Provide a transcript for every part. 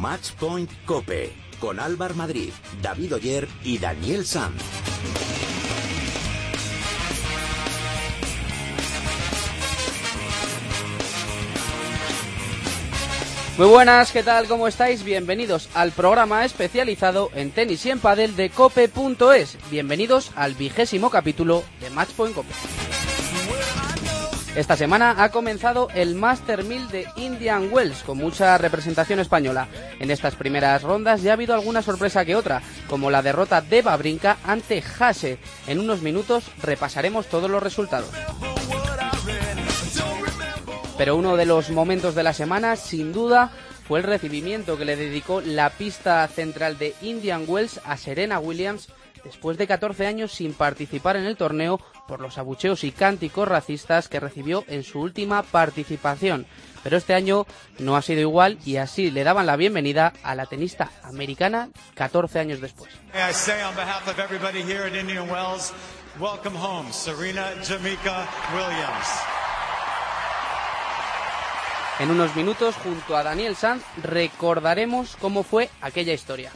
Match Point Cope con Álvar Madrid, David Oyer y Daniel Sanz. Muy buenas, ¿qué tal? ¿Cómo estáis? Bienvenidos al programa especializado en tenis y en padel de cope.es. Bienvenidos al vigésimo capítulo de Matchpoint Cope. Esta semana ha comenzado el Master 1000 de Indian Wells con mucha representación española. En estas primeras rondas ya ha habido alguna sorpresa que otra, como la derrota de Babrinka ante Hase. En unos minutos repasaremos todos los resultados. Pero uno de los momentos de la semana, sin duda, fue el recibimiento que le dedicó la pista central de Indian Wells a Serena Williams después de 14 años sin participar en el torneo por los abucheos y cánticos racistas que recibió en su última participación. Pero este año no ha sido igual y así le daban la bienvenida a la tenista americana 14 años después. En unos minutos, junto a Daniel Sanz, recordaremos cómo fue aquella historia.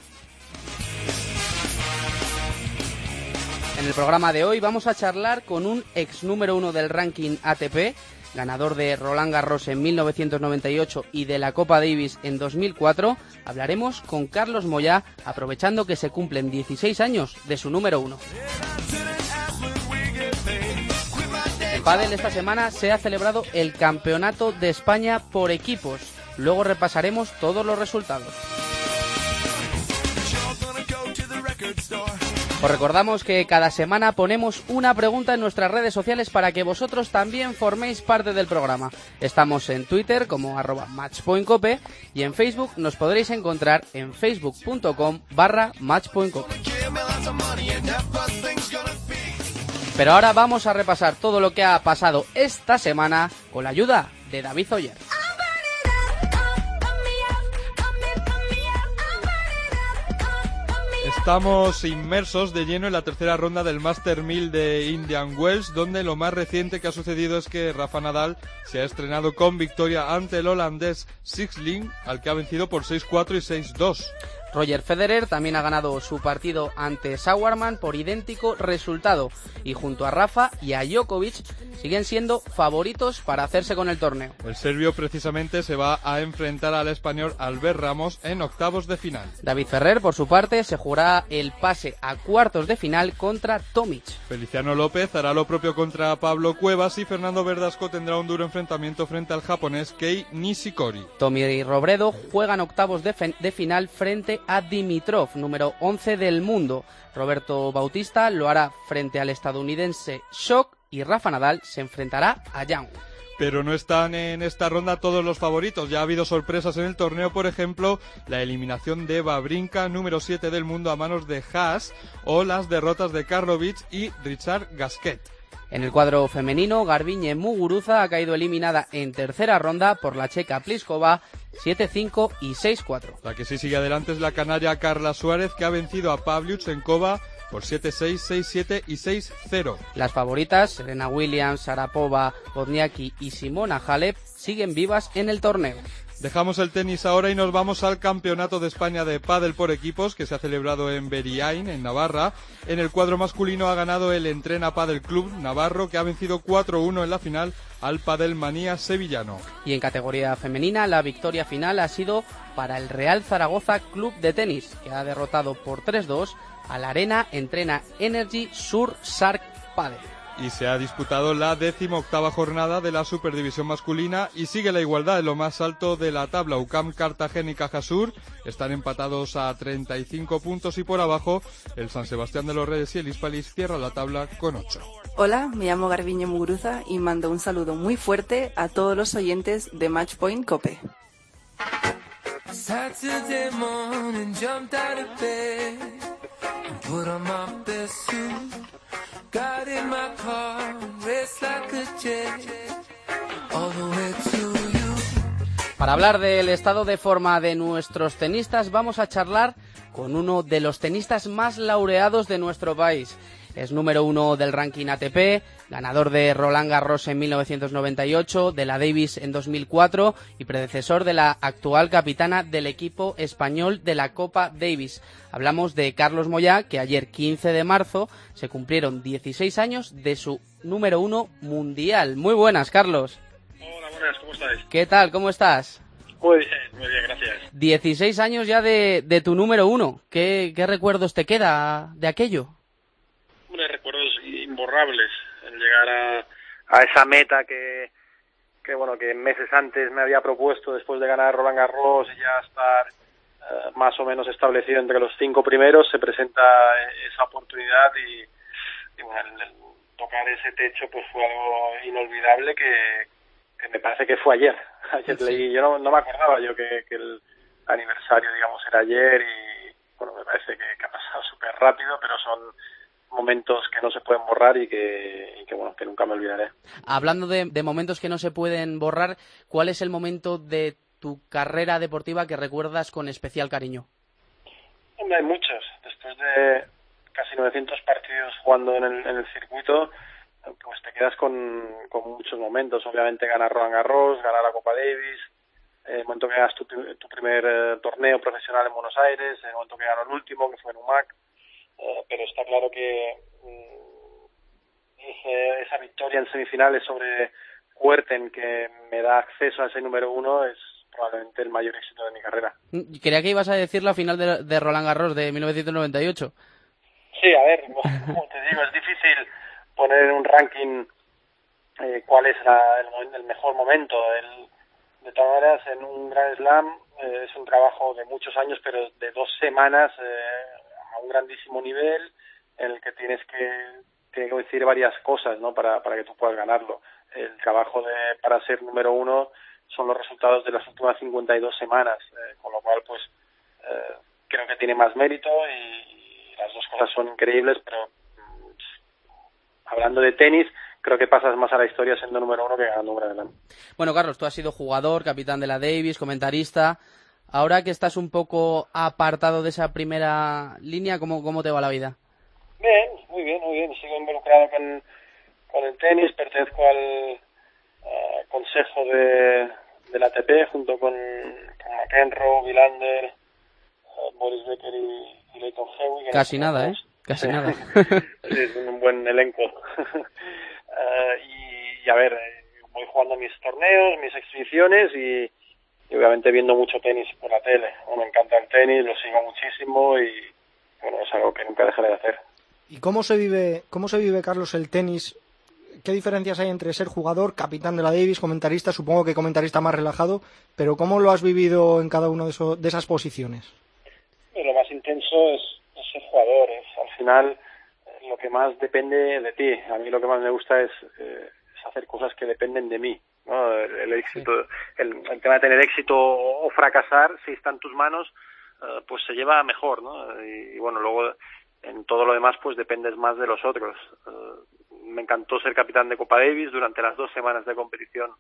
En el programa de hoy vamos a charlar con un ex número uno del ranking ATP, ganador de Roland Garros en 1998 y de la Copa Davis en 2004. Hablaremos con Carlos Moyá, aprovechando que se cumplen 16 años de su número uno. En pádel esta semana se ha celebrado el Campeonato de España por equipos. Luego repasaremos todos los resultados. Os recordamos que cada semana ponemos una pregunta en nuestras redes sociales para que vosotros también forméis parte del programa. Estamos en Twitter como arroba matchpointcope y en Facebook nos podréis encontrar en facebook.com barra matchpointcope. Pero ahora vamos a repasar todo lo que ha pasado esta semana con la ayuda de David Oyer. Estamos inmersos de lleno en la tercera ronda del Master 1000 de Indian Wells, donde lo más reciente que ha sucedido es que Rafa Nadal se ha estrenado con victoria ante el holandés Sixling, al que ha vencido por 6-4 y 6-2. Roger Federer también ha ganado su partido ante Sauerman por idéntico resultado y junto a Rafa y a Djokovic siguen siendo favoritos para hacerse con el torneo. El serbio precisamente se va a enfrentar al español Albert Ramos en octavos de final. David Ferrer, por su parte, se jugará el pase a cuartos de final contra Tomic. Feliciano López hará lo propio contra Pablo Cuevas y Fernando Verdasco tendrá un duro enfrentamiento frente al japonés Kei Nishikori. Tommy y Robredo juegan octavos de, de final frente a Dimitrov, número 11 del mundo. Roberto Bautista lo hará frente al estadounidense Shock y Rafa Nadal se enfrentará a Young. Pero no están en esta ronda todos los favoritos. Ya ha habido sorpresas en el torneo, por ejemplo, la eliminación de Babrinka, número 7 del mundo, a manos de Haas, o las derrotas de Karlovic y Richard Gasquet. En el cuadro femenino, Garbiñe Muguruza ha caído eliminada en tercera ronda por la checa Pliskova 7-5 y 6-4. La que sí sigue adelante es la canaria Carla Suárez que ha vencido a Pavlyuchenkova por 7-6, 6-7 y 6-0. Las favoritas, Serena Williams, Sarapova, Wozniacki y Simona Halep, siguen vivas en el torneo. Dejamos el tenis ahora y nos vamos al Campeonato de España de Pádel por equipos que se ha celebrado en Beriain, en Navarra. En el cuadro masculino ha ganado el Entrena Padel Club Navarro que ha vencido 4-1 en la final al Padel Manía sevillano. Y en categoría femenina la victoria final ha sido para el Real Zaragoza Club de Tenis que ha derrotado por 3-2 a la Arena Entrena Energy Sur Sark Padel y se ha disputado la décima octava jornada de la Superdivisión masculina y sigue la igualdad en lo más alto de la tabla. UCAM, Cartagena y Cajasur están empatados a 35 puntos y por abajo el San Sebastián de los Reyes y el Hispalis cierra la tabla con 8. Hola, me llamo Garbiñe Muguruza y mando un saludo muy fuerte a todos los oyentes de Matchpoint Cope. Para hablar del estado de forma de nuestros tenistas, vamos a charlar con uno de los tenistas más laureados de nuestro país. Es número uno del ranking ATP, ganador de Roland Garros en 1998, de la Davis en 2004 y predecesor de la actual capitana del equipo español de la Copa Davis. Hablamos de Carlos Moyá, que ayer 15 de marzo se cumplieron 16 años de su número uno mundial. Muy buenas, Carlos. Hola, buenas, ¿cómo estáis? ¿Qué tal? ¿Cómo estás? Muy bien, muy bien, gracias. 16 años ya de, de tu número uno. ¿Qué, ¿Qué recuerdos te queda de aquello? Imborrables. El llegar a, a esa meta que, que, bueno, que meses antes me había propuesto después de ganar Roland Garros y ya estar eh, más o menos establecido entre los cinco primeros, se presenta esa oportunidad y, y bueno, el, el tocar ese techo pues fue algo inolvidable que, que me parece que fue ayer. Ayer Sí. leí, yo no, no me acordaba yo que, que el aniversario, digamos, era ayer y bueno, me parece que, que ha pasado súper rápido, pero son momentos que no se pueden borrar y que, y que bueno, que nunca me olvidaré. Hablando de, de momentos que no se pueden borrar, ¿cuál es el momento de tu carrera deportiva que recuerdas con especial cariño? Hombre, hay muchos. Después de casi 900 partidos jugando en el, en el circuito, pues te quedas con, con muchos momentos. Obviamente ganar Roland Garros, ganar la Copa Davis, eh, el momento que ganas tu, tu primer eh, torneo profesional en Buenos Aires, el momento que ganó el último, que fue en UMAC. Eh, pero está claro que mm, ese- esa victoria en semifinales sobre Huerten, que me da acceso a ese número uno, es probablemente el mayor éxito de mi carrera. Mm, Creía que ibas a decir la final de, de Roland Garros de 1998. Sí, a ver, como te digo, es difícil poner en un ranking eh, cuál es la- el, el mejor momento. El, de todas maneras, en un Grand Slam eh, es un trabajo de muchos años, pero de dos semanas eh, a un grandísimo nivel en el que tienes que, tiene que decir varias cosas ¿no? para, para que tú puedas ganarlo. El trabajo de, para ser número uno son los resultados de las últimas 52 semanas, eh, con lo cual, pues, eh, creo que tiene más mérito y, las dos cosas son increíbles, pero mm, hablando de tenis, creo que pasas más a la historia siendo número uno que ganando un Slam. Bueno, Carlos, tú has sido jugador, capitán de la Davis, comentarista. Ahora que estás un poco apartado de esa primera línea, ¿cómo, cómo te va la vida? Bien, muy bien, muy bien. Sigo involucrado con, con el tenis, pertenezco al eh, consejo de, del ATP junto con, con McEnroe, Villander, eh, Boris Becker y, y Leighton Hewitt. Casi nada, ¿eh? Casi nada. Sí, es un buen elenco. Eh, y, y a ver, voy jugando mis torneos, mis exhibiciones y, y obviamente viendo mucho tenis por la tele. Bueno, me encanta el tenis, lo sigo muchísimo y bueno, es algo que nunca dejaré de hacer. ¿Y cómo se vive, cómo se vive, Carlos, el tenis? ¿Qué diferencias hay entre ser jugador, capitán de la Davis, comentarista? Supongo que comentarista más relajado, pero ¿cómo lo has vivido en cada una de, eso- de esas posiciones? Lo más intenso es, es ser jugador, es al final eh, lo que más depende de ti. A mí lo que más me gusta es, eh, es hacer cosas que dependen de mí. ¿no? El, el éxito, el, el tema de tener éxito o, o fracasar, si está en tus manos, eh, pues se lleva mejor, ¿no? Y, y bueno, luego en todo lo demás pues dependes más de los otros. Eh, me encantó ser capitán de Copa Davis durante las dos semanas de competición.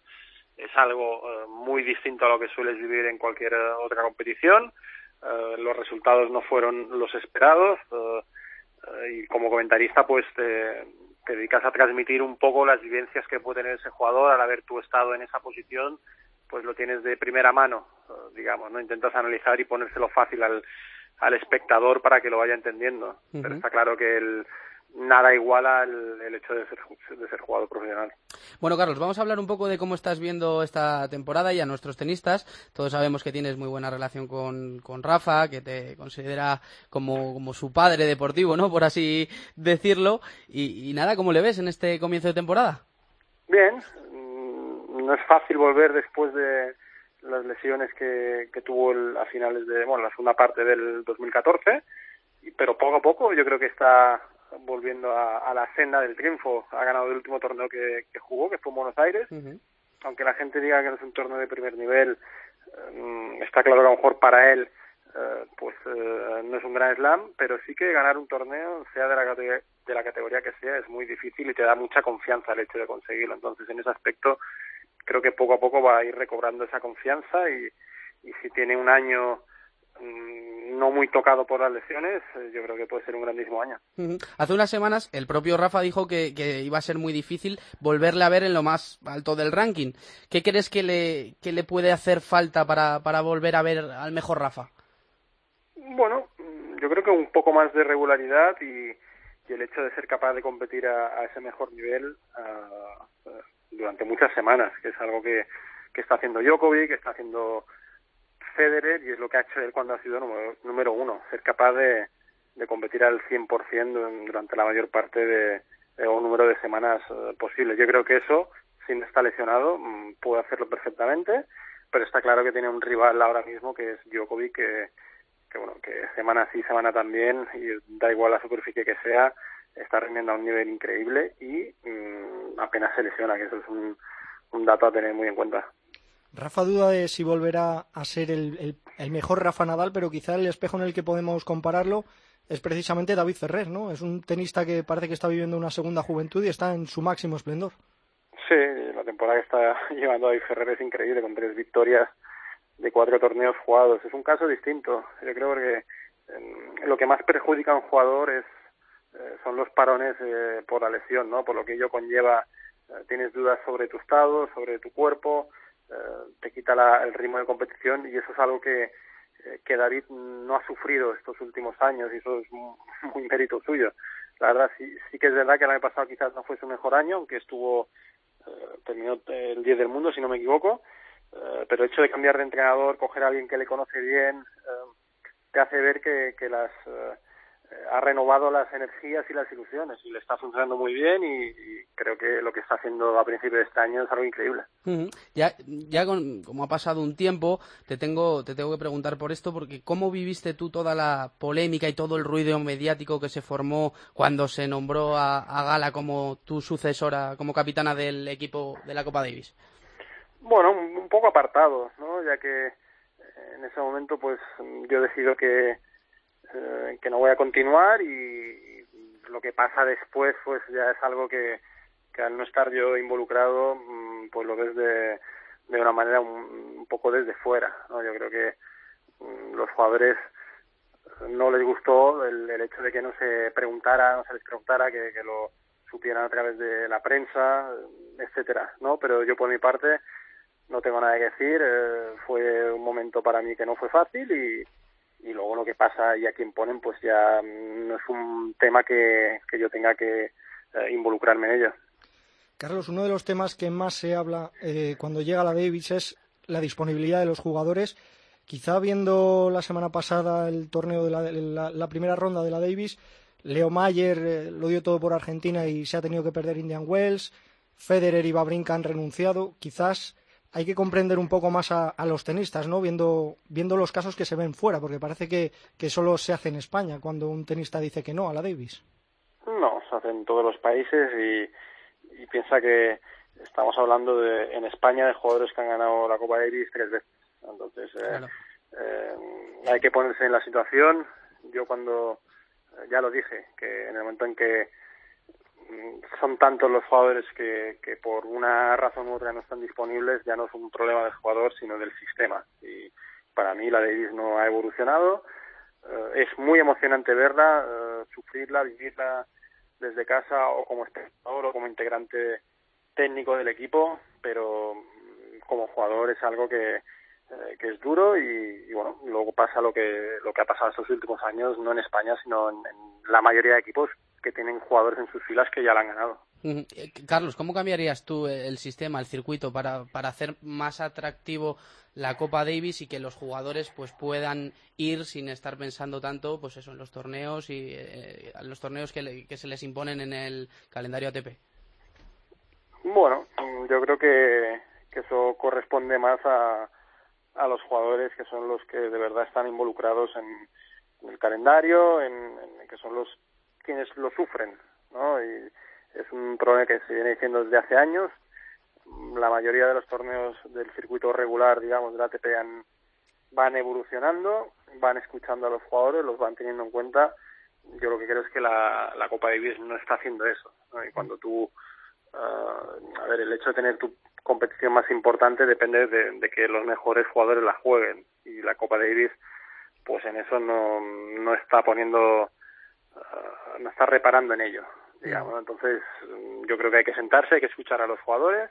Es algo eh, muy distinto a lo que sueles vivir en cualquier eh, otra competición. Eh, los resultados no fueron los esperados eh, y como comentarista pues te, te dedicas a transmitir un poco las vivencias que puede tener ese jugador al haber tú estado en esa posición pues lo tienes de primera mano digamos no intentas analizar y ponérselo fácil al, al espectador para que lo vaya entendiendo. Pero está claro que el, nada iguala el, el hecho de ser, de ser jugador profesional Bueno, Carlos, vamos a hablar un poco de cómo estás viendo esta temporada y a nuestros tenistas. Todos sabemos que tienes muy buena relación con, con Rafa, que te considera como, como su padre deportivo, ¿no? Por así decirlo. Y, y nada, ¿cómo le ves en este comienzo de temporada? Bien, mm, no es fácil volver después de las lesiones que, que tuvo el- a finales de, bueno, la segunda parte del 2014, y- pero poco a poco yo creo que está volviendo a, a la senda del triunfo. Ha ganado el último torneo que, que jugó, que fue en Buenos Aires, aunque la gente diga que no es un torneo de primer nivel, eh, está claro que a lo mejor para él eh, pues eh, no es un gran slam, pero sí que ganar un torneo, sea de la, categoría, de la categoría que sea, es muy difícil y te da mucha confianza el hecho de conseguirlo. Entonces, en ese aspecto, creo que poco a poco va a ir recobrando esa confianza y, y si tiene un año no muy tocado por las lesiones, eh, yo creo que puede ser un grandísimo año. Hace unas semanas el propio Rafa dijo que, iba a ser muy difícil volverle a ver en lo más alto del ranking. ¿Qué crees que le, que le puede hacer falta para, para volver a ver al mejor Rafa? Bueno, yo creo que un poco más de regularidad y, el hecho de ser capaz de competir a, ese mejor nivel durante muchas semanas, que es algo que, que está haciendo Djokovic, que está haciendo Federer y es lo que ha hecho él cuando ha sido número, uno, ser capaz de, de competir al 100% durante la mayor parte de, un número de semanas eh, posible. Yo creo que eso, sin estar lesionado, mm, puede hacerlo perfectamente, pero está claro que tiene un rival ahora mismo que es Djokovic, que, que bueno, que semana sí, semana también, y da igual la superficie que sea, está rindiendo a un nivel increíble y mm, apenas se lesiona, que eso es un, un dato a tener muy en cuenta. Rafa duda de si volverá a ser el, el, mejor Rafa Nadal, pero quizá el espejo en el que podemos compararlo es precisamente David Ferrer, ¿no? Es un tenista que parece que está viviendo una segunda juventud y está en su máximo esplendor. Sí, la temporada que está llevando David Ferrer es increíble, con tres victorias de cuatro torneos jugados. Es un caso distinto. Yo creo que em, lo que más perjudica a un jugador es eh, son los parones eh, por la lesión, ¿no? Por lo que ello conlleva, eh, tienes dudas sobre tu estado, sobre tu cuerpo, te quita la, el ritmo de competición y eso es algo que, eh, David no ha sufrido estos últimos años y eso es muy, mérito suyo. La verdad sí, sí que es verdad que el año pasado quizás no fue su mejor año, aunque estuvo, eh, terminó el 10 del mundo si no me equivoco, pero el hecho de cambiar de entrenador, coger a alguien que le conoce bien, te hace ver que, que las ha renovado las energías y las ilusiones y le está funcionando muy bien y, creo que lo que está haciendo a principio de este año es algo increíble. Ya, ya como ha pasado un tiempo, te tengo, te tengo que preguntar por esto porque ¿cómo viviste tú toda la polémica y todo el ruido mediático que se formó cuando se nombró a, a Gala como tu sucesora, como capitana del equipo de la Copa Davis? Bueno, un poco apartado, ¿no? Ya que en ese momento pues yo decido que eh, que no voy a continuar y, lo que pasa después pues ya es algo que, al no estar yo involucrado mm, pues lo ves de, de una manera un, poco desde fuera ¿no? yo creo que mm, los jugadores no les gustó el, el, hecho de que no se preguntara no se les preguntara que, que lo supieran a través de la prensa etcétera no pero yo por mi parte no tengo nada que decir eh, fue un momento para mí que no fue fácil y y luego lo que pasa y a quien ponen pues ya no es un tema que, que yo tenga que eh, involucrarme en ello. Carlos, uno de los temas que más se habla eh, cuando llega la Davis es la disponibilidad de los jugadores. Quizá viendo la semana pasada el torneo de la, la, primera ronda de la Davis, Leo Mayer eh, lo dio todo por Argentina y se ha tenido que perder Indian Wells. Federer y Babrinka han renunciado. Quizás hay que comprender un poco más a, los tenistas, ¿no? Viendo, viendo los casos que se ven fuera, porque parece que, que solo se hace en España cuando un tenista dice que no a la Davis. No, se hace en todos los países y, y piensa que estamos hablando de, en España de jugadores que han ganado la Copa Davis tres veces. Entonces, eh, eh, hay que ponerse en la situación. Yo cuando, eh, ya lo dije, que en el momento en que son tantos los jugadores que, que por una razón u otra no están disponibles, ya no es un problema del jugador, sino del sistema. Y para mí la Davis no ha evolucionado. Eh, es muy emocionante verla, eh, sufrirla, vivirla desde casa o como espectador o como integrante técnico del equipo, pero mm, como jugador es algo que, eh, es duro y, bueno, luego pasa lo que, lo que ha pasado estos últimos años, no en España, sino en la mayoría de equipos que tienen jugadores en sus filas que ya la han ganado. Eh, Carlos, ¿cómo cambiarías tú el sistema, el circuito, para, para hacer más atractivo la Copa Davis y que los jugadores pues puedan ir sin estar pensando tanto pues eso en los torneos y eh, los torneos que, que, se les imponen en el calendario ATP? Bueno, yo creo que, que eso corresponde más a, a los jugadores que son los que de verdad están involucrados en, el calendario, en, en, que son los quienes lo sufren, ¿no? Y es un problema que se viene diciendo desde hace años. La mayoría de los torneos del circuito regular, digamos, del ATP han, van evolucionando, van escuchando a los jugadores, los van teniendo en cuenta. Yo lo que creo es que la, la Copa Davis no está haciendo eso. ¿no? Y cuando tú, uh, a ver, el hecho de tener tu competición más importante depende de, de, que los mejores jugadores la jueguen. Y la Copa Davis pues en eso no, no está poniendo, no está reparando en ello, digamos. Entonces, mm, yo creo que hay que sentarse, hay que escuchar a los jugadores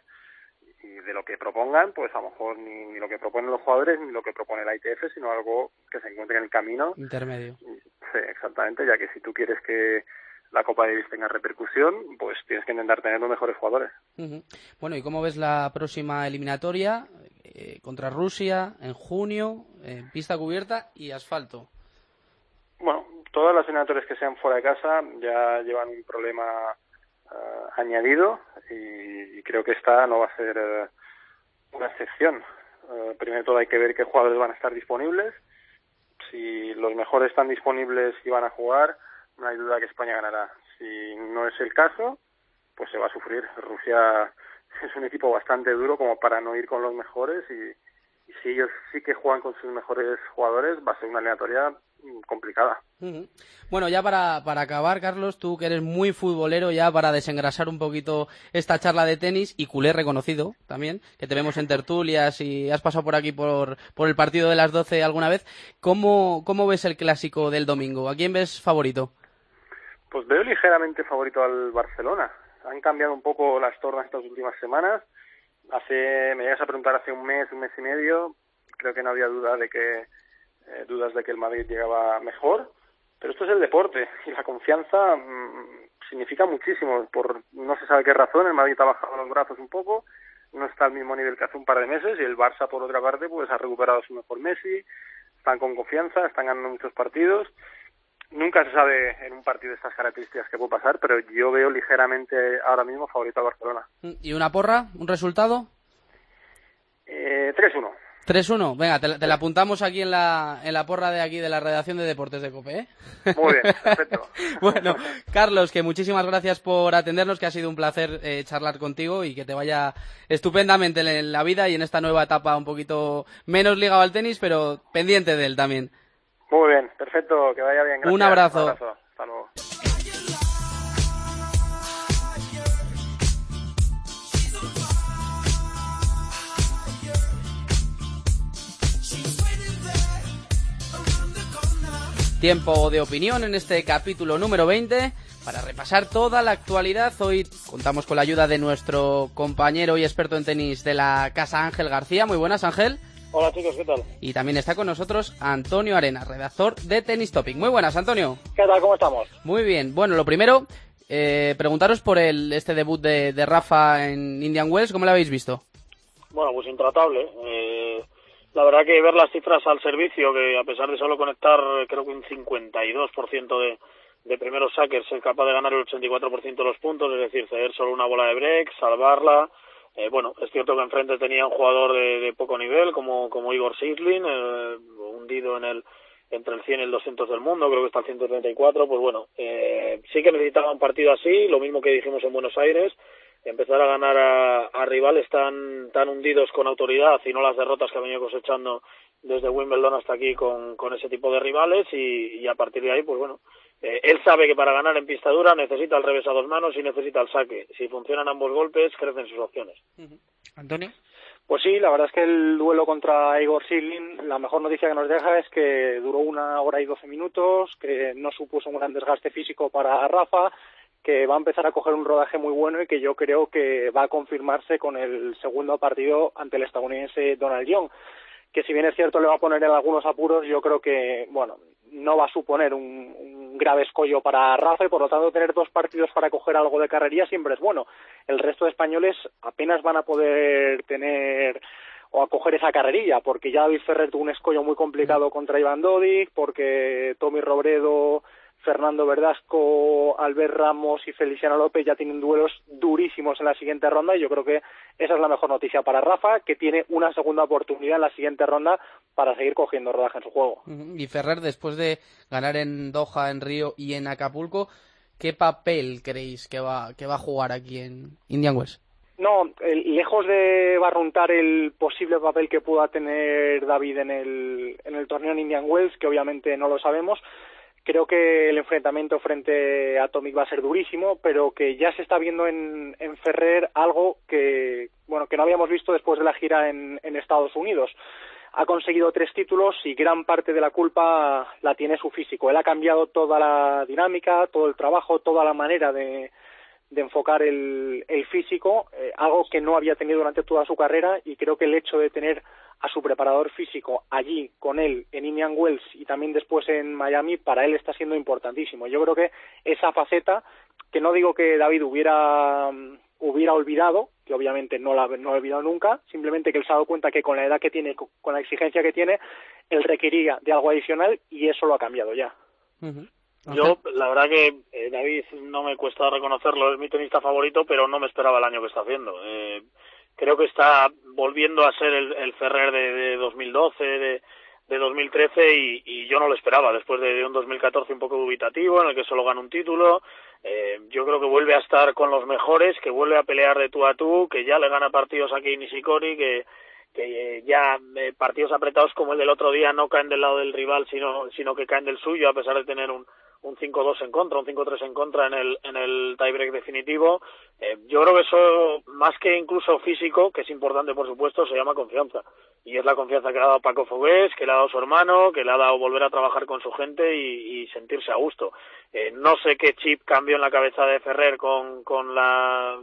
y de lo que propongan, pues a lo mejor ni, ni lo que proponen los jugadores ni lo que propone la ITF, sino algo que se encuentre en el camino. Intermedio. Sí, exactamente, ya que si tú quieres que la Copa Davis tenga repercusión, pues tienes que intentar tener los mejores jugadores. Bueno, ¿y cómo ves la próxima eliminatoria eh, contra Rusia en junio, en pista cubierta y asfalto? Todas las eliminatorias que sean fuera de casa ya llevan un problema ah, añadido y, creo que esta no va a ser eh, una excepción. Eh, primero todo hay que ver qué jugadores van a estar disponibles. Si los mejores están disponibles y van a jugar, no hay duda que España ganará. Si no es el caso, pues se va a sufrir. Rusia es un equipo bastante duro como para no ir con los mejores y, y si ellos sí que juegan con sus mejores jugadores, va a ser una eliminatoria complicada. Bueno, ya para, para acabar, Carlos, tú que eres muy futbolero, ya para desengrasar un poquito esta charla de tenis y culé reconocido también, que te vemos en tertulias y has pasado por aquí por, por el partido de las 12 alguna vez, ¿cómo, ¿cómo ves el clásico del domingo? ¿A quién ves favorito? Pues veo ligeramente favorito al Barcelona. Han cambiado un poco las tornas estas últimas semanas. Hace, me llegas a preguntar hace un mes, un mes y medio, creo que no había duda de que eh, dudas de que el Madrid llegaba mejor. Pero esto es el deporte y la confianza mm, significa muchísimo. Por no se sabe qué razón, el Madrid ha bajado los brazos un poco, no está al mismo nivel que hace un par de meses y el Barça, por otra parte, pues ha recuperado su mejor Messi, están con confianza, están ganando muchos partidos nunca se sabe en un partido de estas características qué puede pasar, pero yo veo ligeramente ahora mismo favorito a Barcelona. ¿Y una porra? ¿Un resultado? Eh, 3-1. 3-1. Venga, te, la- te la apuntamos aquí en la, en la porra de aquí de la redacción de Deportes de Cope, ¿eh? Muy bien, perfecto. bueno, Carlos, que muchísimas gracias por atendernos, que ha sido un placer eh, charlar contigo y que te vaya estupendamente en la vida y en esta nueva etapa un poquito menos ligado al tenis, pero pendiente de él también. Muy bien, perfecto, que vaya bien. Gracias. Un abrazo. Hasta luego. Tiempo de opinión en este capítulo número 20 para repasar toda la actualidad. Hoy contamos con la ayuda de nuestro compañero y experto en tenis de la casa Ángel García. Muy buenas, Ángel. Hola chicos, ¿qué tal? Y también está con nosotros Antonio Arena, redactor de Tennis Topic. Muy buenas, Antonio. ¿Qué tal? ¿Cómo estamos? Muy bien. Bueno, lo primero, eh, preguntaros por el este debut de, de Rafa en Indian Wells. ¿Cómo lo habéis visto? Bueno, pues intratable. Eh, la verdad que ver las cifras al servicio, que a pesar de solo conectar creo que un 52% de, de primeros saques, ser capaz de ganar el 84% de los puntos, es decir, ceder solo una bola de break, salvarla. Eh, bueno, es cierto que enfrente tenía un jugador de, de poco nivel como, como Igor Sisling, eh, hundido en el entre el 100 y el 200 del mundo, creo que está al 134, pues bueno, eh, sí que necesitaba un partido así, lo mismo que dijimos en Buenos Aires, empezar a ganar a, a rivales tan, tan hundidos con autoridad y no las derrotas que ha venido cosechando desde Wimbledon hasta aquí con, con ese tipo de rivales y, y a partir de ahí, pues bueno, eh, él sabe que para ganar en pista dura necesita el revés a dos manos y necesita el saque. Si funcionan ambos golpes, crecen sus opciones. Antonio. Pues sí, la verdad es que el duelo contra Igor Siglin, la mejor noticia que nos deja es que duró una hora y doce minutos, que no supuso un gran desgaste físico para Rafa, que va a empezar a coger un rodaje muy bueno y que yo creo que va a confirmarse con el segundo partido ante el estadounidense Donald Young que si bien es cierto le va a poner en algunos apuros, yo creo que, bueno, no va a suponer un, un grave escollo para Rafa y por lo tanto tener dos partidos para coger algo de carrería siempre es bueno. El resto de españoles apenas van a poder tener o acoger esa carrerilla, porque ya David Ferrer tuvo un escollo muy complicado contra Iván Dodig, porque Tommy Robredo, Fernando Verdasco, Albert Ramos y Feliciano López ya tienen duelos durísimos en la siguiente ronda y yo creo que esa es la mejor noticia para Rafa, que tiene una segunda oportunidad en la siguiente ronda para seguir cogiendo rodaje en su juego. Y Ferrer, después de ganar en Doha, en Río y en Acapulco, ¿qué papel creéis que va, que va a jugar aquí en Indian Wells? No, lejos de barruntar el posible papel que pueda tener David en el, en el torneo en Indian Wells, que obviamente no lo sabemos, creo que el enfrentamiento frente a Atomic va a ser durísimo, pero que ya se está viendo en, en Ferrer algo que, bueno, que no habíamos visto después de la gira en, en Estados Unidos. ha conseguido tres títulos y gran parte de la culpa la tiene su físico. Él ha cambiado toda la dinámica, todo el trabajo, toda la manera de, de enfocar el, el físico, eh, algo que no había tenido durante toda su carrera y creo que el hecho de tener a su preparador físico allí con él en Indian Wells y también después en Miami para él está siendo importantísimo. Yo creo que esa faceta que no digo que David hubiera hubiera olvidado, que obviamente no la no ha olvidado nunca, simplemente que él se ha dado cuenta que con la edad que tiene, con la exigencia que tiene, él requería de algo adicional y eso lo ha cambiado ya. Yo, la verdad que eh, David no me cuesta reconocerlo, es mi tenista favorito, pero no me esperaba el año que está haciendo. Eh, creo que está volviendo a ser el, el Ferrer de, de 2012, de, de 2013 y, y yo no lo esperaba después de, un 2014 un poco dubitativo en el que solo gana un título. Eh, yo creo que vuelve a estar con los mejores, que vuelve a pelear de tú a tú, que ya le gana partidos aquí Nishikori, que que ya eh, partidos apretados como el del otro día no caen del lado del rival, sino, sino que caen del suyo, a pesar de tener un, un 5-2 en contra, un 5-3 en contra en el, en el tiebreak definitivo. Eh, yo creo que eso, más que incluso físico, que es importante por supuesto, se llama confianza. Y es la confianza que le ha dado Paco Fogués, que le ha dado su hermano, que le ha dado volver a trabajar con su gente y, sentirse a gusto. Eh, no sé qué chip cambió en la cabeza de Ferrer con, con la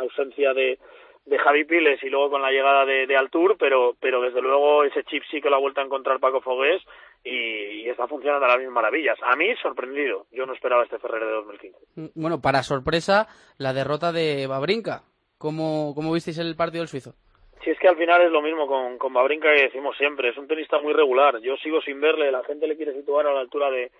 ausencia de, de Javi Piles y luego con la llegada de, de Altur, pero, pero desde luego ese chip sí que lo ha vuelto a encontrar Paco Fogués y, y, está funcionando a las mismas maravillas. A mí, sorprendido. Yo no esperaba este Ferrer de 2015. Mm, bueno, para sorpresa, la derrota de Babrinka. ¿Cómo, cómo visteis el partido del suizo? Sí, es que al final es lo mismo con, con Babrinka que decimos siempre. Es un tenista muy regular. Yo sigo sin verle. La gente le quiere situar a la altura de,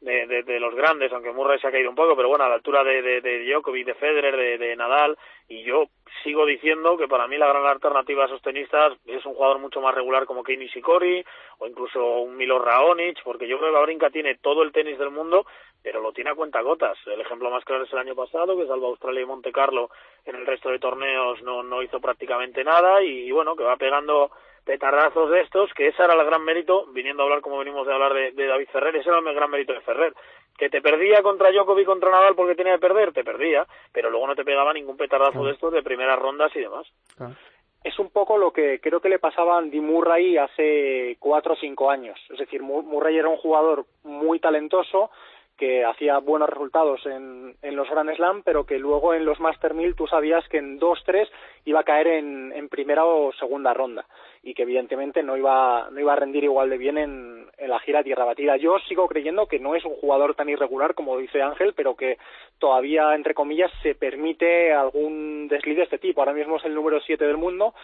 de, de, de, los grandes, aunque Murray se ha caído un poco, pero bueno, a la altura de, de, de Djokovic, de Federer, de, Nadal, y yo sigo diciendo que para mí la gran alternativa a esos tenistas es un jugador mucho más regular como Kei Nishikori, o incluso un Milo Raonic, porque yo creo que Babrinka tiene todo el tenis del mundo, pero lo tiene a cuenta gotas. El ejemplo más claro es el año pasado, que salvo Australia y Monte Carlo, en el resto de torneos no, no hizo prácticamente nada, y bueno, que va pegando petardazos de estos, que ese era el gran mérito, viniendo a hablar como venimos de hablar de, de, David Ferrer, ese era el gran mérito de Ferrer, que te perdía contra Djokovic contra Nadal porque tenía que perder, te perdía, pero luego no te pegaba ningún petardazo claro. de estos de primeras rondas y demás. Claro. Es un poco lo que creo que le pasaba a Andy Murray hace cuatro o cinco años, es decir, Murray era un jugador muy talentoso, que hacía buenos resultados en, en los Grand Slam, pero que luego en los Master 1000 tú sabías que en 2-3 iba a caer en, en, primera o segunda ronda y que evidentemente no iba, no iba a rendir igual de bien en, en la gira tierra batida. Yo sigo creyendo que no es un jugador tan irregular como dice Ángel, pero que todavía, entre comillas, se permite algún desliz de este tipo. Ahora mismo es el número 7 del mundo.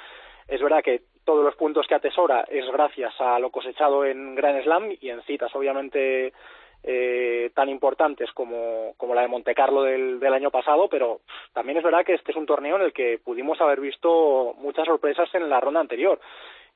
Es verdad que todos los puntos que atesora es gracias a lo cosechado en Grand Slam y en citas, obviamente eh, tan importantes como, como la de Monte Carlo del, del año pasado, pero también es verdad que este es un torneo en el que pudimos haber visto muchas sorpresas en la ronda anterior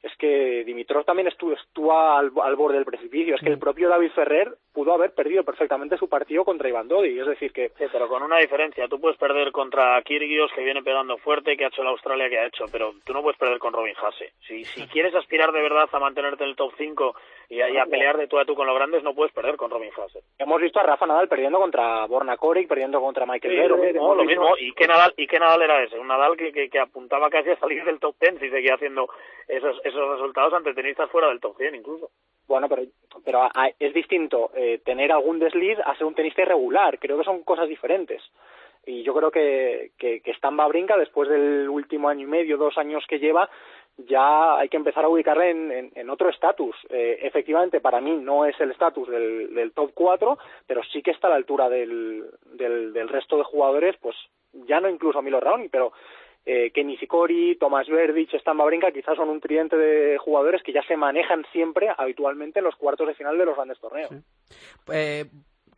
es que Dimitrov también estuvo, estuvo al, al, borde del precipicio. Es que el propio David Ferrer pudo haber perdido perfectamente su partido contra Iván Dodi. Es decir, que. Sí, pero con una diferencia. Tú puedes perder contra Kyrgios, que viene pegando fuerte, que ha hecho la Australia que ha hecho, pero tú no puedes perder con Robin Hasse. Si, si quieres aspirar de verdad a mantenerte en el top 5 y a, y a pelear de tú a tú con los grandes, no puedes perder con Robin Hasse. Hemos visto a Rafa Nadal perdiendo contra Borna Koric, perdiendo contra Michael sí, Vero. No, lo mismo. ¿Y qué, Nadal, ¿Y qué Nadal era ese? Un Nadal que, que, que apuntaba casi a salir del top 10 y seguía haciendo esos, esos resultados ante tenistas fuera del top 100 incluso. Bueno, pero, pero es distinto eh, tener algún desliz a ser un tenista irregular. Creo que son cosas diferentes. Y yo creo que, que, que Stan Babrinka, después del último año y medio, dos años que lleva, ya hay que empezar a ubicarle en, en, otro estatus. Eh, efectivamente, para mí no es el estatus del, top 4, pero sí que está a la altura del, del, resto de jugadores, pues ya no incluso a Milo Raoni, pero eh, Kenny Sicori, Tomás Verdic, Stan Babrinka, quizás son un tridente de jugadores que ya se manejan siempre, habitualmente, en los cuartos de final de los grandes torneos. Eh,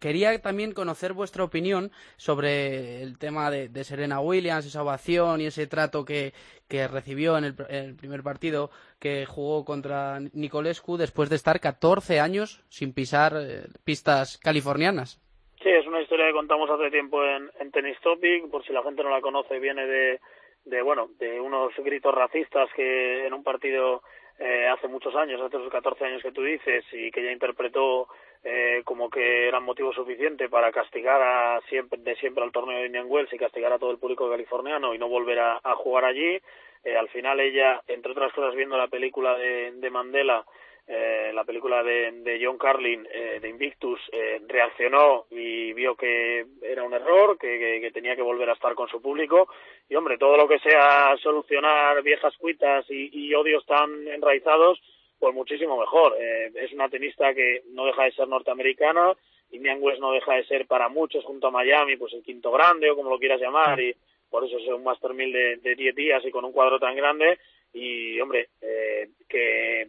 quería también conocer vuestra opinión sobre el tema de, de, Serena Williams, esa ovación y ese trato que, que recibió en el, en el, primer partido que jugó contra Nicolescu después de estar 14 años sin pisar eh, pistas californianas. Sí, es una historia que contamos hace tiempo en, en Tennis Topic, por si la gente no la conoce, viene de de bueno de unos gritos racistas que en un partido eh, hace muchos años, hace esos 14 años que tú dices, y que ya interpretó eh, como que eran motivo suficiente para castigar a siempre, de siempre al torneo de Indian Wells y castigar a todo el público californiano y no volver a, a jugar allí. Eh, al final ella, entre otras cosas, viendo la película de, de Mandela, eh, la película de, de John Carlin, eh, de Invictus, eh, reaccionó y vio que era un error, que, que, tenía que volver a estar con su público. Y hombre, todo lo que sea solucionar viejas cuitas y, y odios tan enraizados, pues muchísimo mejor. Eh, es una tenista que no deja de ser norteamericana, Indian West no deja de ser para muchos junto a Miami, pues el quinto grande o como lo quieras llamar, y por eso es un Master 1000 de, de 10 días y con un cuadro tan grande. Y hombre, eh, que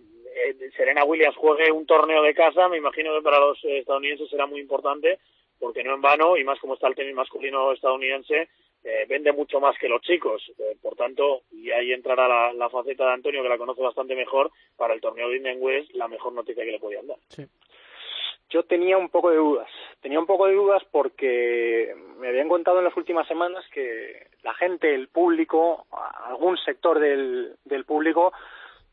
Serena Williams juegue un torneo de casa, me imagino que para los estadounidenses será muy importante, porque no en vano, y más como está el tenis masculino estadounidense, eh, vende mucho más que los chicos. Eh, por tanto, y ahí entrará la, la, faceta de Antonio, que la conoce bastante mejor, para el torneo de Indian West, la mejor noticia que le podían dar. Sí. Yo tenía un poco de dudas. Tenía un poco de dudas porque me habían contado en las últimas semanas que la gente, el público, algún sector del, del público,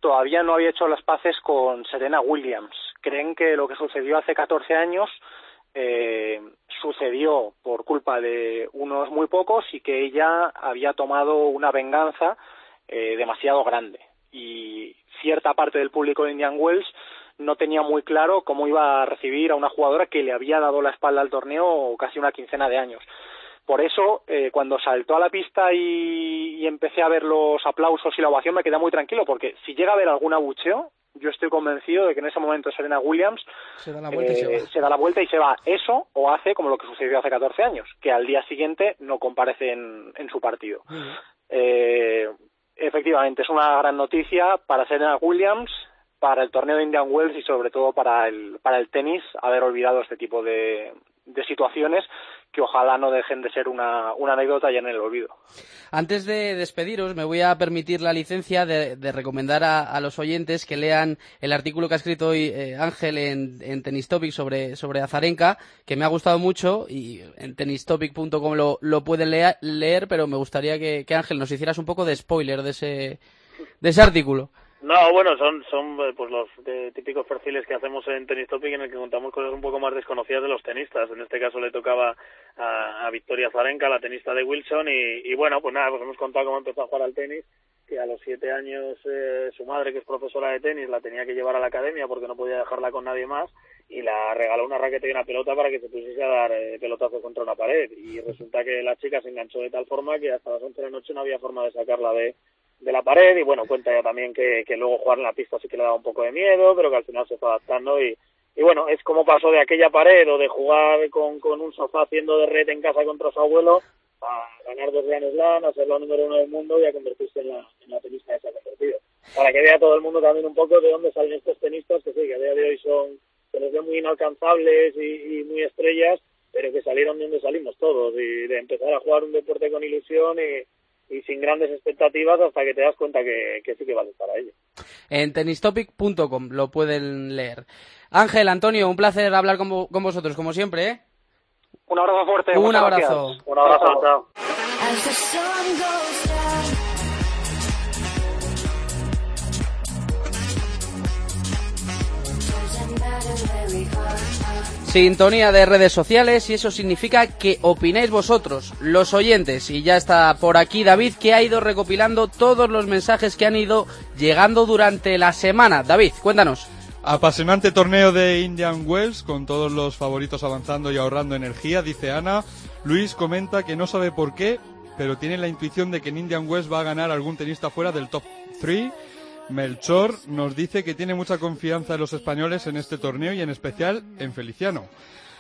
todavía no había hecho las paces con Serena Williams. Creen que lo que sucedió hace 14 años eh, sucedió por culpa de unos muy pocos y que ella había tomado una venganza eh, demasiado grande. Y cierta parte del público de Indian Wells no tenía muy claro cómo iba a recibir a una jugadora que le había dado la espalda al torneo casi una quincena de años. Por eso, eh, cuando saltó a la pista y, y, empecé a ver los aplausos y la ovación, me quedé muy tranquilo, porque si llega a haber algún abucheo, yo estoy convencido de que en ese momento Serena Williams se da la vuelta, eh, y, se va. se da la vuelta y se va. Eso o hace como lo que sucedió hace 14 años, que al día siguiente no comparece en, en su partido. Uh -huh. eh, efectivamente, es una gran noticia para Serena Williams, para el torneo de Indian Wells y sobre todo para el, para el tenis haber olvidado este tipo de, de situaciones que ojalá no dejen de ser una, una anécdota ya en el olvido. Antes de despediros, me voy a permitir la licencia de, de recomendar a, los oyentes que lean el artículo que ha escrito hoy eh, Ángel en, en Tennis Topic sobre, sobre Azarenka, que me ha gustado mucho y en tennistopic.com lo, lo pueden lea, leer, pero me gustaría que, que Ángel nos hicieras un poco de spoiler de ese, de ese artículo. No, bueno, son, son pues los de, típicos perfiles que hacemos en Tennis Topic en el que contamos cosas un poco más desconocidas de los tenistas. En este caso le tocaba a, Victoria Zarenka, la tenista de Wilson, y, bueno, pues nada, pues hemos contado cómo empezó a jugar al tenis, que a los siete años eh, su madre, que es profesora de tenis, la tenía que llevar a la academia porque no podía dejarla con nadie más, y la regaló una raqueta y una pelota para que se pusiese a dar eh, pelotazos contra una pared. Y resulta que la chica se enganchó de tal forma que hasta las once de la noche no había forma de sacarla de de la pared y bueno, cuenta ya también que, que luego jugar en la pista sí que le daba un poco de miedo, pero que al final se fue adaptando y, y bueno, es como pasó de aquella pared o de jugar con, con un sofá haciendo de red en casa contra su abuelo a ganar dos Grand Slam, a ser la número uno del mundo y a convertirse en la, en la tenista que se ha convertido. Para que vea todo el mundo también un poco de dónde salen estos tenistas que sí, que a día de hoy son, se les ve muy inalcanzables y, y muy estrellas, pero que salieron de donde salimos todos y de empezar a jugar un deporte con ilusión y y sin grandes expectativas hasta que te das cuenta que, que sí que vale para ello. En tenistopic.com lo pueden leer. Ángel, Antonio, un placer hablar con, con vosotros, como siempre. ¿eh? Un abrazo fuerte. Un abrazo. Gracias. Un abrazo, chao. Sintonía de redes sociales y eso significa que opináis vosotros, los oyentes. Y ya está por aquí David que ha ido recopilando todos los mensajes que han ido llegando durante la semana. David, cuéntanos. Apasionante torneo de Indian Wells con todos los favoritos avanzando y ahorrando energía, dice Ana. Luis comenta que no sabe por qué, pero tiene la intuición de que en Indian Wells va a ganar algún tenista fuera del top 3 Melchor nos dice que tiene mucha confianza en los españoles en este torneo y en especial en Feliciano.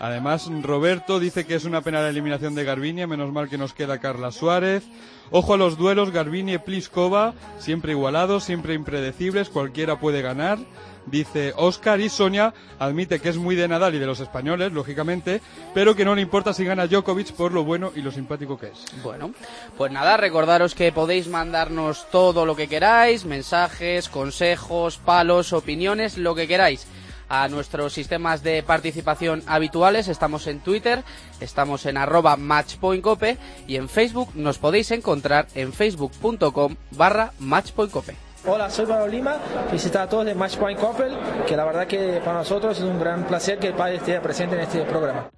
Además, Roberto dice que es una pena la eliminación de Garbiñe, menos mal que nos queda Carla Suárez. Ojo a los duelos, Garbiñe Pliskova, siempre igualados, siempre impredecibles, cualquiera puede ganar. Dice Oscar y Sonia admite que es muy de Nadal y de los españoles, lógicamente, pero que no le importa si gana Djokovic por lo bueno y lo simpático que es. Bueno, pues nada, recordaros que podéis mandarnos todo lo que queráis, mensajes, consejos, palos, opiniones, lo que queráis a nuestros sistemas de participación habituales. Estamos en Twitter, estamos en arroba matchpointcope y en Facebook nos podéis encontrar en facebook.com barra matchpointcope. Hola, soy Pablo Lima, felicitar a todos de Matchpoint Coppel, que la verdad que para nosotros es un gran placer que el padre esté presente en este programa.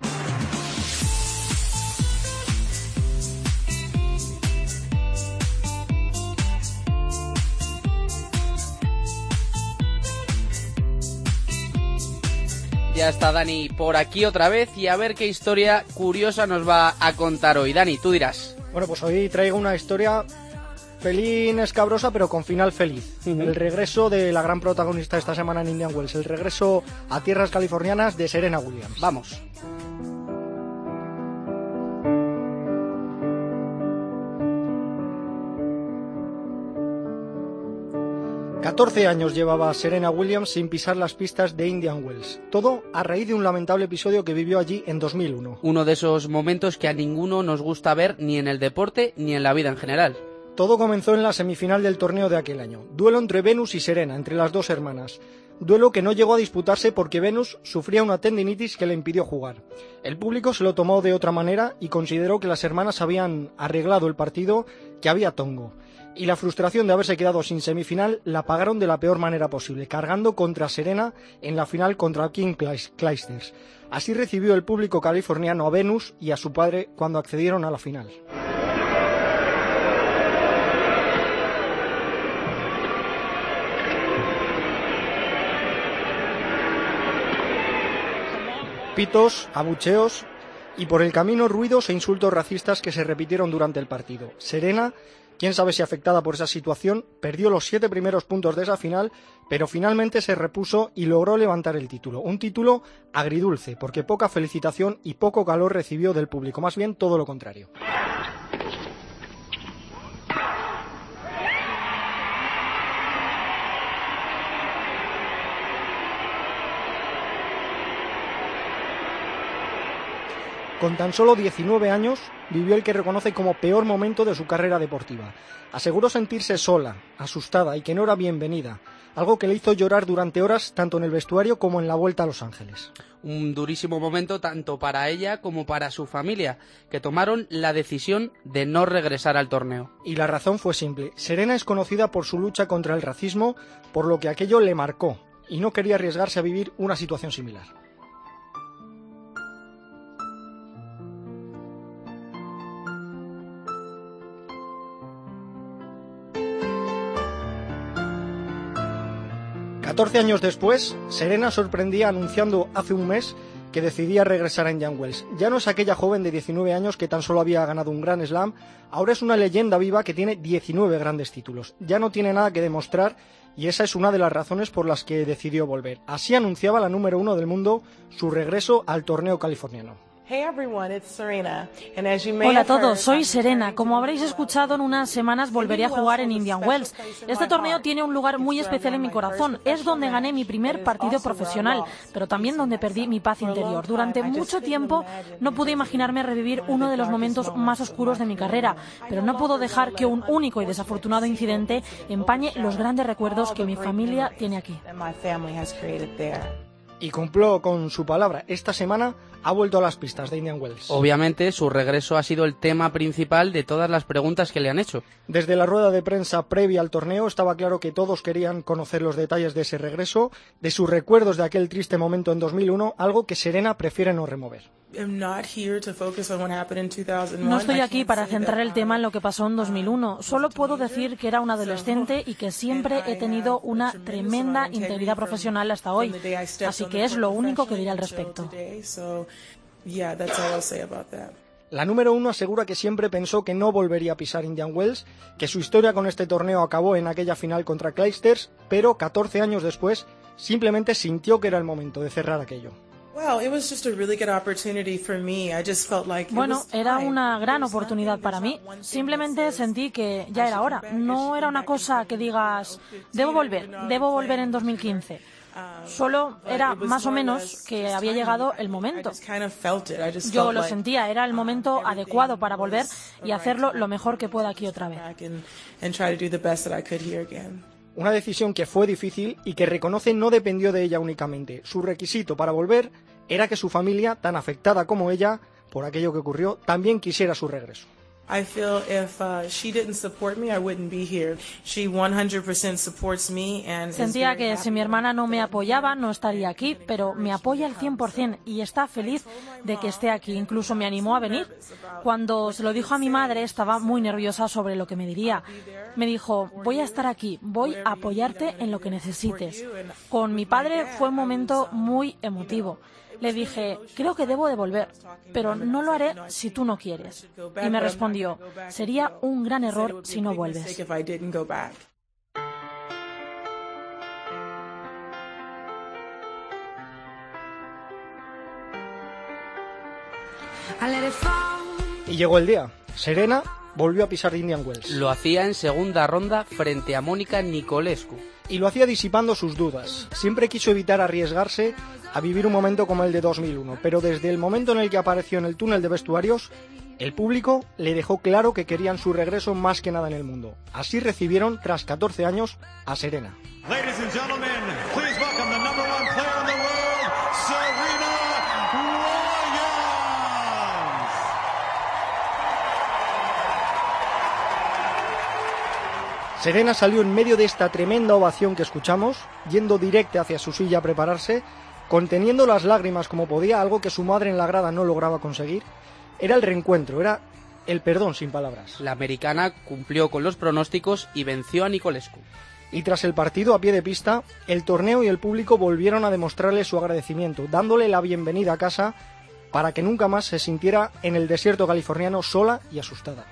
Ya está Dani por aquí otra vez y a ver qué historia curiosa nos va a contar hoy. Dani, tú dirás. Bueno, pues hoy traigo una historia pelín escabrosa, pero con final feliz. El regreso de la gran protagonista esta semana en Indian Wells, el regreso a tierras californianas de Serena Williams. Vamos. 14 años llevaba Serena Williams sin pisar las pistas de Indian Wells. Todo a raíz de un lamentable episodio que vivió allí en 2001. Uno de esos momentos que a ninguno nos gusta ver ni en el deporte ni en la vida en general. Todo comenzó en la semifinal del torneo de aquel año. Duelo entre Venus y Serena, entre las dos hermanas. Duelo que no llegó a disputarse porque Venus sufría una tendinitis que le impidió jugar. El público se lo tomó de otra manera y consideró que las hermanas habían arreglado el partido, que había tongo y la frustración de haberse quedado sin semifinal la pagaron de la peor manera posible, cargando contra Serena en la final contra King Clijsters. Así recibió el público californiano a Venus y a su padre cuando accedieron a la final. Pitos, abucheos y por el camino ruidos e insultos racistas que se repitieron durante el partido. Serena quién sabe si afectada por esa situación, perdió los siete primeros puntos de esa final, pero finalmente se repuso y logró levantar el título. Un título agridulce, porque poca felicitación y poco calor recibió del público, más bien todo lo contrario. Con tan solo 19 años, vivió el que reconoce como peor momento de su carrera deportiva. Aseguró sentirse sola, asustada y que no era bienvenida, algo que le hizo llorar durante horas tanto en el vestuario como en la vuelta a Los Ángeles. Un durísimo momento tanto para ella como para su familia, que tomaron la decisión de no regresar al torneo. Y la razón fue simple. Serena es conocida por su lucha contra el racismo, por lo que aquello le marcó, y no quería arriesgarse a vivir una situación similar. 14 años después, Serena sorprendía anunciando hace un mes que decidía regresar a Indian Wells. Ya no es aquella joven de 19 años que tan solo había ganado un Grand Slam, ahora es una leyenda viva que tiene 19 grandes títulos. Ya no tiene nada que demostrar y esa es una de las razones por las que decidió volver. Así anunciaba la número uno del mundo su regreso al torneo californiano. Hola a todos, soy Serena. Como habréis escuchado, en unas semanas volveré a jugar en Indian Wells. Este torneo tiene un lugar muy especial en mi corazón. Es donde gané mi primer partido profesional, pero también donde perdí mi paz interior. Durante mucho tiempo no pude imaginarme revivir uno de los momentos más oscuros de mi carrera, pero no puedo dejar que un único y desafortunado incidente empañe los grandes recuerdos que mi familia tiene aquí y cumplió con su palabra. Esta semana ha vuelto a las pistas de Indian Wells. Obviamente, su regreso ha sido el tema principal de todas las preguntas que le han hecho. Desde la rueda de prensa previa al torneo estaba claro que todos querían conocer los detalles de ese regreso, de sus recuerdos de aquel triste momento en 2001, algo que Serena prefiere no remover. No estoy aquí para centrar el tema en lo que pasó en 2001. Solo puedo decir que era un adolescente y que siempre he tenido una tremenda integridad profesional hasta hoy. Así que es lo único que diré al respecto. La número uno asegura que siempre pensó que no volvería a pisar Indian Wells, que su historia con este torneo acabó en aquella final contra Clijsters, pero 14 años después simplemente sintió que era el momento de cerrar aquello. Bueno, era una gran oportunidad para mí. Simplemente sentí que ya era hora. No era una cosa que digas, debo volver, debo volver en 2015. Solo era más o menos que había llegado el momento. Yo lo sentía, era el momento adecuado para volver y hacerlo lo mejor que pueda aquí otra vez. Una decisión que fue difícil y que reconoce no dependió de ella únicamente. Su requisito para volver era que su familia, tan afectada como ella por aquello que ocurrió, también quisiera su regreso. I feel if uh, she didn't support me, I wouldn't be here. She 100% supports me and Sentía que si mi hermana no me apoyaba, no estaría aquí, pero me apoya al 100% y está feliz de que esté aquí. Incluso me animó a venir. Cuando se lo dijo a mi madre, estaba muy nerviosa sobre lo que me diría. Me dijo, voy a estar aquí, voy a apoyarte en lo que necesites. Con mi padre fue un momento muy emotivo. Le dije, creo que debo de volver, pero no lo haré si tú no quieres. Y me respondió, sería un gran error si no vuelves. Y llegó el día. Serena volvió a pisar Indian Wells. Lo hacía en segunda ronda frente a Mónica Nicolescu. Y lo hacía disipando sus dudas. Siempre quiso evitar arriesgarse a vivir un momento como el de 2001, pero desde el momento en el que apareció en el túnel de vestuarios, el público le dejó claro que querían su regreso más que nada en el mundo. Así recibieron, tras 14 años, a Serena. Serena salió en medio de esta tremenda ovación que escuchamos, yendo directa hacia su silla a prepararse, conteniendo las lágrimas como podía, algo que su madre en la grada no lograba conseguir. Era el reencuentro, era el perdón sin palabras. La americana cumplió con los pronósticos y venció a Nicolescu. Y tras el partido a pie de pista, el torneo y el público volvieron a demostrarle su agradecimiento, dándole la bienvenida a casa para que nunca más se sintiera en el desierto californiano sola y asustada.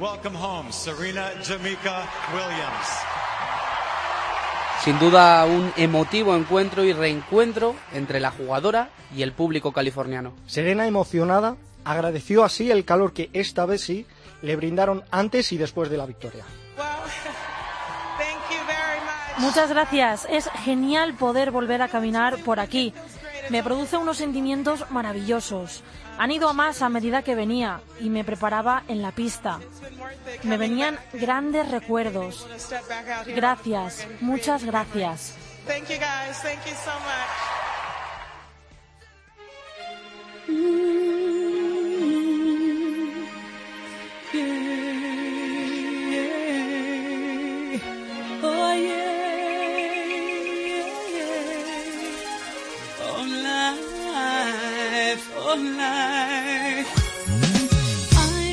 Welcome home, Serena Jamaica Williams. Sin duda un emotivo encuentro y reencuentro entre la jugadora y el público californiano. Serena emocionada agradeció así el calor que esta vez sí le brindaron antes y después de la victoria. Muchas gracias. Es genial poder volver a caminar por aquí. Me produce unos sentimientos maravillosos. Han ido a más a medida que venía y me preparaba en la pista. Me venían grandes recuerdos. Gracias, muchas gracias.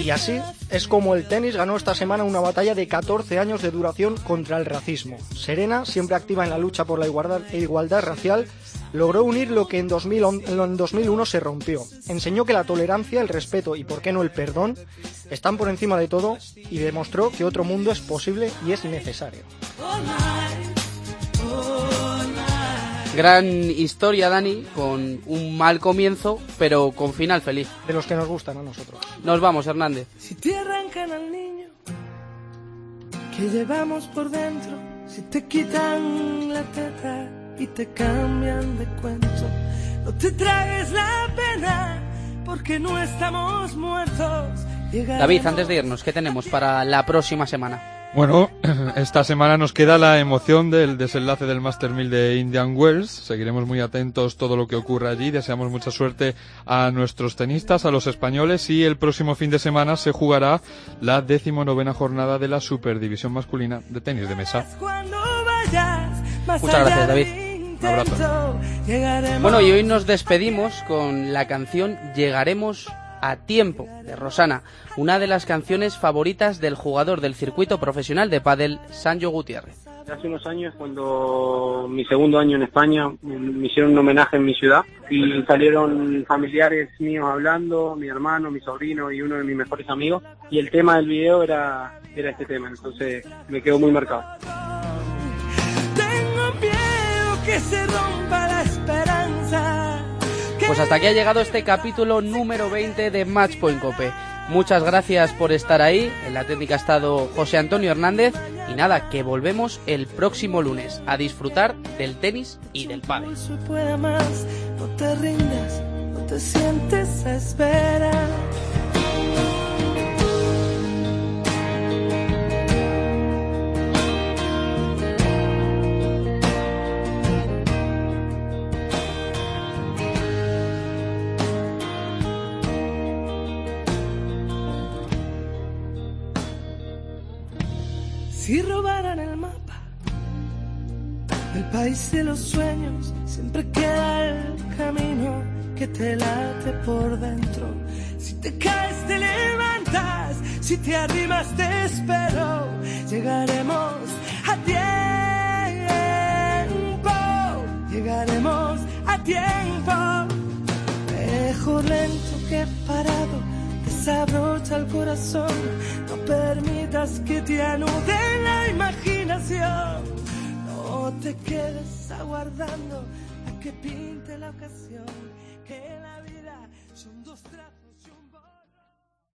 Y así es como el tenis ganó esta semana una batalla de 14 años de duración contra el racismo. Serena, siempre activa en la lucha por la igualdad, racial, logró unir lo que en, 2001 se rompió. Enseñó que la tolerancia, el respeto y, por qué no, el perdón están por encima de todo y demostró que otro mundo es posible y es necesario. Gran historia, Dani, con un mal comienzo, pero con final feliz. De los que nos gustan a nosotros. Nos vamos, Hernández. Si te arrancan al niño que llevamos por dentro, si te quitan la teta y te cambian de cuento, no te tragues la pena porque no estamos muertos. David, antes de irnos, ¿qué tenemos para la próxima semana? Bueno, esta semana nos queda la emoción del desenlace del Master 1000 de Indian Wells. Seguiremos muy atentos todo lo que ocurra allí. Deseamos mucha suerte a nuestros tenistas, a los españoles y el próximo fin de semana se jugará la decimonovena jornada de la Superdivisión masculina de tenis de mesa. Muchas gracias, David. Un abrazo. Bueno, y hoy nos despedimos con la canción Llegaremos a tiempo de Rosana, una de las canciones favoritas del jugador del circuito profesional de pádel Sancho Gutiérrez. Hace unos años, cuando mi segundo año en España, me hicieron un homenaje en mi ciudad y salieron familiares míos hablando, mi hermano, mi sobrino y uno de mis mejores amigos. Y el tema del video era, era este tema, entonces me quedó muy marcado. Tengo miedo que se rompa la esperanza. Pues hasta aquí ha llegado este capítulo número 20 de Matchpoint Cope. Muchas gracias por estar ahí. En la técnica ha estado José Antonio Hernández. Y nada, que volvemos el próximo lunes a disfrutar del tenis y del pádel. No te rindas, no te sientes a esperar. De los sueños, siempre queda el camino que te late por dentro. Si te caes, te levantas, si te arrimas, te espero. Llegaremos a tiempo, llegaremos a tiempo. Mejor lento que parado, desabrocha el corazón. No permitas que te anude la imaginación. No te quedes aguardando a que pinte la ocasión. Que la